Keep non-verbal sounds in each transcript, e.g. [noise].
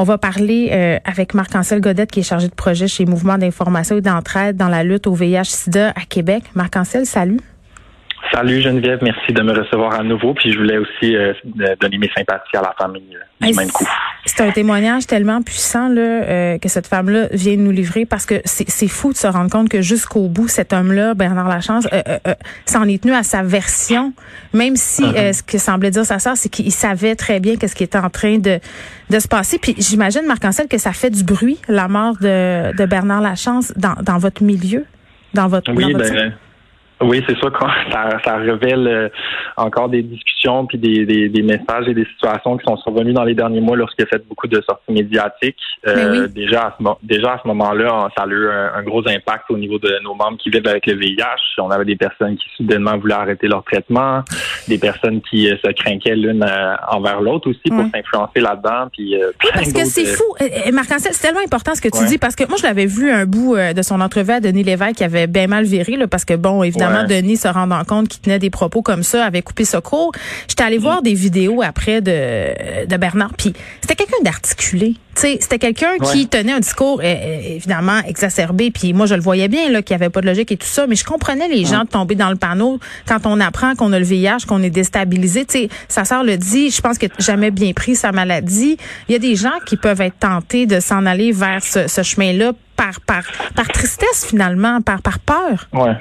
On va parler euh, avec Marc-Ancel Godette, qui est chargé de projet chez Mouvement d'information et d'entraide dans la lutte au VIH-Sida à Québec. Marc-Ancel, salut. Salut Geneviève, merci de me recevoir à nouveau. Puis je voulais aussi euh, donner mes sympathies à la famille euh, du même coup. C'est un témoignage tellement puissant là, euh, que cette femme-là vient nous livrer parce que c'est fou de se rendre compte que jusqu'au bout, cet homme-là, Bernard Lachance, s'en est tenu à sa version, même si uh-huh. ce que semblait dire sa sœur, c'est qu'il savait très bien qu'est-ce qui était en train de, de se passer. Puis j'imagine, Marc-Ancel, que ça fait du bruit, la mort de, de Bernard Lachance, dans, dans votre milieu, dans votre, oui, dans votre ben, oui, c'est sûr que [laughs] ça, ça révèle euh, encore des discussions puis des, des, des, messages et des situations qui sont survenus dans les derniers mois lorsqu'il a fait beaucoup de sorties médiatiques. Euh, déjà, à ce, déjà à ce moment-là, ça a eu un, gros impact au niveau de nos membres qui vivent avec le VIH. On avait des personnes qui soudainement voulaient arrêter leur traitement, des personnes qui euh, se craquaient l'une envers l'autre aussi pour s'influencer là-dedans. Puis, parce que c'est fou, marc c'est tellement important ce que tu dis parce que moi je l'avais vu un bout de son entrevue à Denis Lévesque qui avait bien mal viré là, parce que bon, évidemment Denis se rendant compte qu'il tenait des propos comme ça, avait coupé ce cours. J'étais allée voir des vidéos après de, de Bernard, puis c'était quelqu'un d'articulé. C'était quelqu'un qui tenait un discours euh, euh, évidemment exacerbé, puis moi je le voyais bien là qu'il n'y avait pas de logique et tout ça, mais je comprenais les gens tomber dans le panneau quand on apprend qu'on a le VIH, qu'on est déstabilisé. sais, sa sœur le dit, je pense que jamais bien pris sa maladie. Il y a des gens qui peuvent être tentés de s'en aller vers ce, ce chemin-là par, par, par tristesse finalement, par, par peur. Ouais.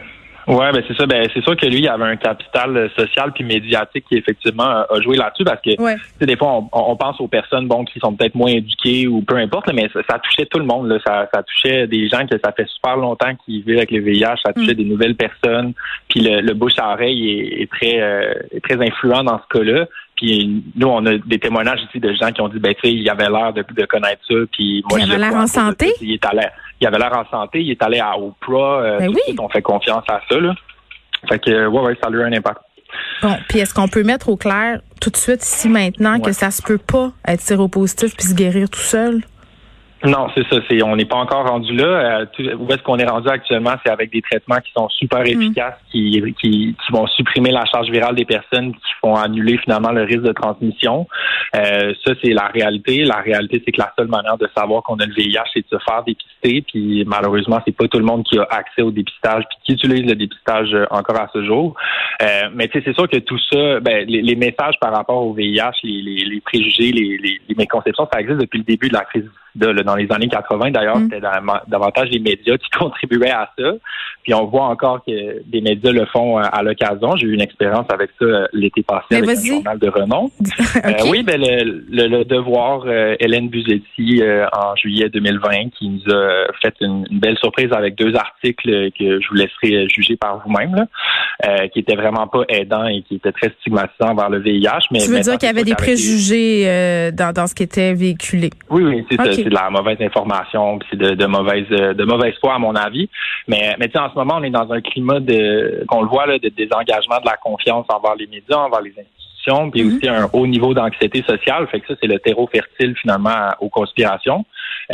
Ouais, ben c'est ça. Ben c'est sûr que lui, il avait un capital euh, social puis médiatique qui effectivement a joué là-dessus parce que ouais. des fois on, pense aux personnes bon qui sont peut-être moins éduquées ou peu importe, mais ça, touchait tout le monde. Là. Ça, ça touchait des gens que ça fait super longtemps qu'ils vivent avec le VIH. Ça touchait mm. des nouvelles personnes. Puis le, le bouche à oreille est, très euh, est très influent dans ce cas-là. Puis nous, on a des témoignages ici de gens qui ont dit, ben tu sais, il avait l'air de, de connaître ça. Puis moi, il avait l'air en santé? il est allé, il avait l'air en santé. Il est allé à Oprah. Euh, ben oui. on fait confiance à ça. Là. Fait que ouais, ouais, ça a eu un impact. Bon, puis est-ce qu'on peut mettre au clair tout de suite ici maintenant que ça se peut pas être séropositif puis se guérir tout seul? Non, c'est ça. C'est on n'est pas encore rendu là. Euh, où est-ce qu'on est rendu actuellement C'est avec des traitements qui sont super mm. efficaces, qui, qui, qui vont supprimer la charge virale des personnes, qui font annuler finalement le risque de transmission. Euh, ça, c'est la réalité. La réalité, c'est que la seule manière de savoir qu'on a le VIH, c'est de se faire dépister. Puis malheureusement, c'est pas tout le monde qui a accès au dépistage puis qui utilise le dépistage euh, encore à ce jour. Euh, mais tu sais, c'est sûr que tout ça, ben, les, messages par rapport au VIH, les, les, les préjugés, les, les, méconceptions, ça existe depuis le début de la crise dans les années 80. D'ailleurs, mm. c'était davantage les médias qui [laughs] contribuaient à ça. Puis on voit encore que des médias le font euh, à l'occasion. J'ai eu une expérience avec ça euh, l'été passé avec un journal de renom. [laughs] Euh, oui, ben le, devoir Hélène Buzetti en juillet 2020 qui nous a fait une, belle surprise avec deux articles que je vous laisserai juger par vous-même, qui étaient vraiment pas aidants et qui étaient très stigmatisants vers le VIH. Mais tu veux dire qu'il y avait des préjugés dans, dans ce qui était véhiculé? Oui, oui, c'est ça c'est de la mauvaise information, puis de, de mauvaise de mauvaise foi à mon avis. Mais mais en ce moment, on est dans un climat de qu'on le voit là, de désengagement de la confiance envers les médias, envers les institutions, puis mm-hmm. aussi un haut niveau d'anxiété sociale. Fait que ça, c'est le terreau fertile finalement aux conspirations.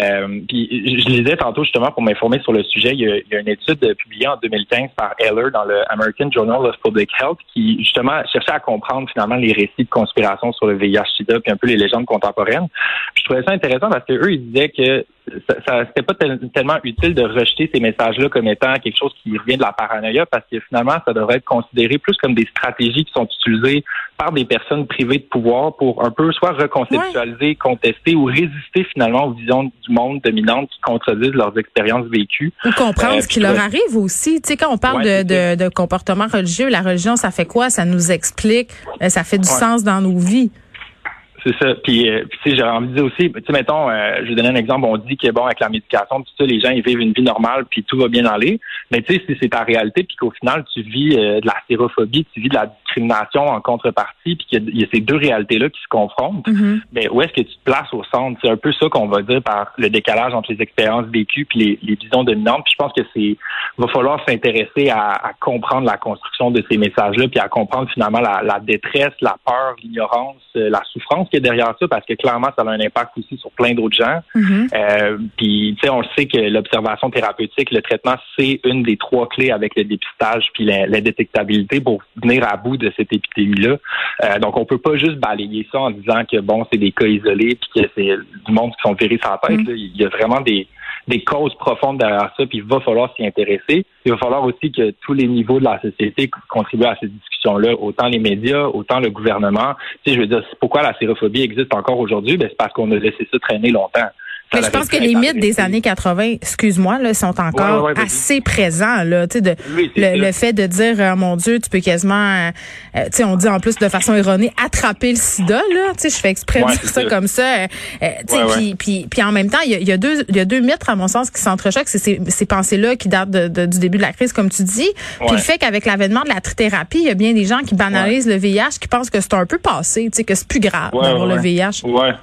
Euh, puis je lisais tantôt justement pour m'informer sur le sujet, il y, a, il y, a, une étude publiée en 2015 par Heller dans le American Journal of Public Health qui justement cherchait à comprendre finalement les récits de conspiration sur le VIH/SIDA puis un peu les légendes contemporaines. Puis je trouvais ça intéressant parce que eux ils disaient que ça, ça c'était pas tellement utile de rejeter ces messages-là comme étant quelque chose qui revient de la paranoïa parce que finalement ça devrait être considéré plus comme des stratégies qui sont utilisées par des personnes privées de pouvoir pour un peu soit reconceptualiser, contester ou résister finalement aux visions du monde dominante qui contredisent leurs expériences vécues. Ou comprendre euh, ce qui leur arrive aussi. Tu sais, quand on parle de, de, de, comportement religieux, la religion, ça fait quoi? Ça nous explique, euh, ça fait du sens dans nos vies. C'est ça. Puis, euh, tu sais, j'ai envie de dire aussi, tu sais, mettons, euh, je vais donner un exemple. On dit que bon, avec la médication, tout ça, les gens ils vivent une vie normale, puis tout va bien aller. Mais tu sais, si c'est ta réalité, puis qu'au final, tu vis euh, de la sérophobie, tu vis de la discrimination en contrepartie, puis qu'il y, a ces deux réalités-là qui se confrontent, mm-hmm. mais où est-ce que tu te places au centre? C'est un peu ça qu'on va dire par le décalage entre les expériences vécues puis les, les visions dominantes. Puis je pense que c'est va falloir s'intéresser à, à, comprendre la construction de ces messages-là, puis à comprendre finalement la, la détresse, la peur, l'ignorance, la souffrance derrière ça parce que clairement, ça a un impact aussi sur plein d'autres gens. Mm-hmm. euh, puis, tu sais, on sait que l'observation thérapeutique, le traitement, c'est une des trois clés avec le dépistage puis la, détectabilité pour venir à bout de cette épidémie-là. Euh, donc, on peut pas juste balayer ça en disant que, bon, c'est des cas isolés puis que c'est du monde qui sont virés sans tête. Mm-hmm. Il y a vraiment des des causes profondes derrière ça, puis il va falloir s'y intéresser. Il va falloir aussi que tous les niveaux de la société contribuent à cette discussion-là, autant les médias, autant le gouvernement. Tu je veux dire, pourquoi la sérophobie existe encore aujourd'hui? Ben, c'est parce qu'on a laissé ça traîner longtemps. Mais je pense que les mythes des années 80, excuse-moi, là, sont encore assez présents. Là, tu sais, le, fait de dire, oh, mon Dieu, tu peux quasiment, euh, tu sais, on dit en plus de façon erronée, attraper le sida. Là, tu sais, je fais exprès de dire ça, comme ça. Euh, euh, tu sais, puis, puis, en même temps, il y a, y a, deux, il y a deux mythes à mon sens qui s'entrechoquent. C'est ces, ces pensées-là qui datent de, du début de la crise, comme tu dis. Puis le fait qu'avec l'avènement de la trithérapie, il y a bien des gens qui banalisent le VIH, qui pensent que c'est un peu passé, tu sais, que c'est plus grave d'avoir le VIH. Ouais.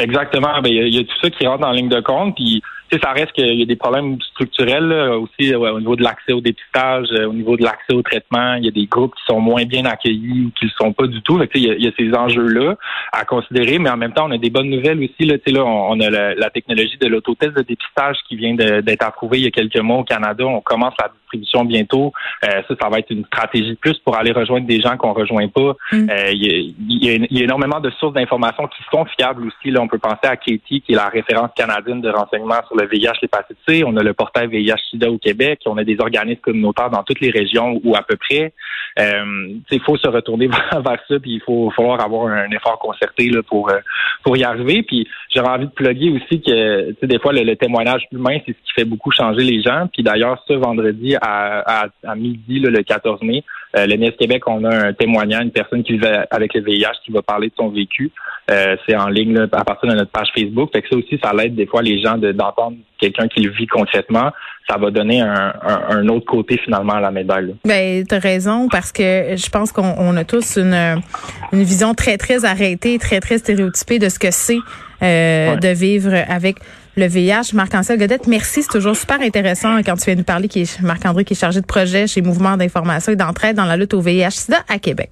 Exactement. Ben, il y, a tout ça qui rentre en ligne de compte. Puis ça reste qu'il y a des problèmes structurels aussi au niveau de l'accès au dépistage, euh, au niveau de l'accès au traitement. Il y a des groupes qui sont moins bien accueillis ou qui ne le sont pas du tout. il, y a, ces enjeux-là à considérer, mais en même temps, on a des bonnes nouvelles aussi. Là, là, on, a la, technologie de l'autotest de dépistage qui vient d'être approuvée il y a quelques mois au Canada. On commence la distribution bientôt. Euh, ça, ça va être une stratégie de plus pour aller rejoindre des gens qu'on rejoint pas. Mm. Euh, il, y a, énormément de sources d'informations qui sont fiables aussi. Là, on peut penser à Katie, qui est la référence canadienne de renseignement sur le VIH, l'hépatite C. On a le portail VIH-Sida au Québec. On a des organismes communautaires dans toutes les régions ou à peu près. Euh, il faut se retourner [laughs] vers, ça, puis il faut falloir avoir un effort concerté là, pour euh, pour y arriver. Puis j'aurais envie de plugger aussi que des fois le, témoignage humain, c'est ce qui fait beaucoup changer les gens. Puis d'ailleurs, ce vendredi à, à, midi, le 14 mai, euh, le NIS Québec, on a un témoignage, une personne qui vit avec le VIH qui va parler de son vécu. Euh, c'est en ligne à partir de notre page Facebook. Fait que ça aussi, ça l'aide des fois les gens d'entendre quelqu'un qui le vit concrètement. Ça va donner un, autre côté finalement à la médaille. Ben, as raison parce que je pense qu'on a tous une, une vision très très arrêtée, très très stéréotypée de ce que c'est euh, de vivre avec le VIH. Marc-Ancel Godette, merci. C'est toujours super intéressant quand tu viens nous parler, qui Marc-André qui est chargé de projet chez Mouvement d'information et d'entraide dans la lutte au VIH-Sida à Québec.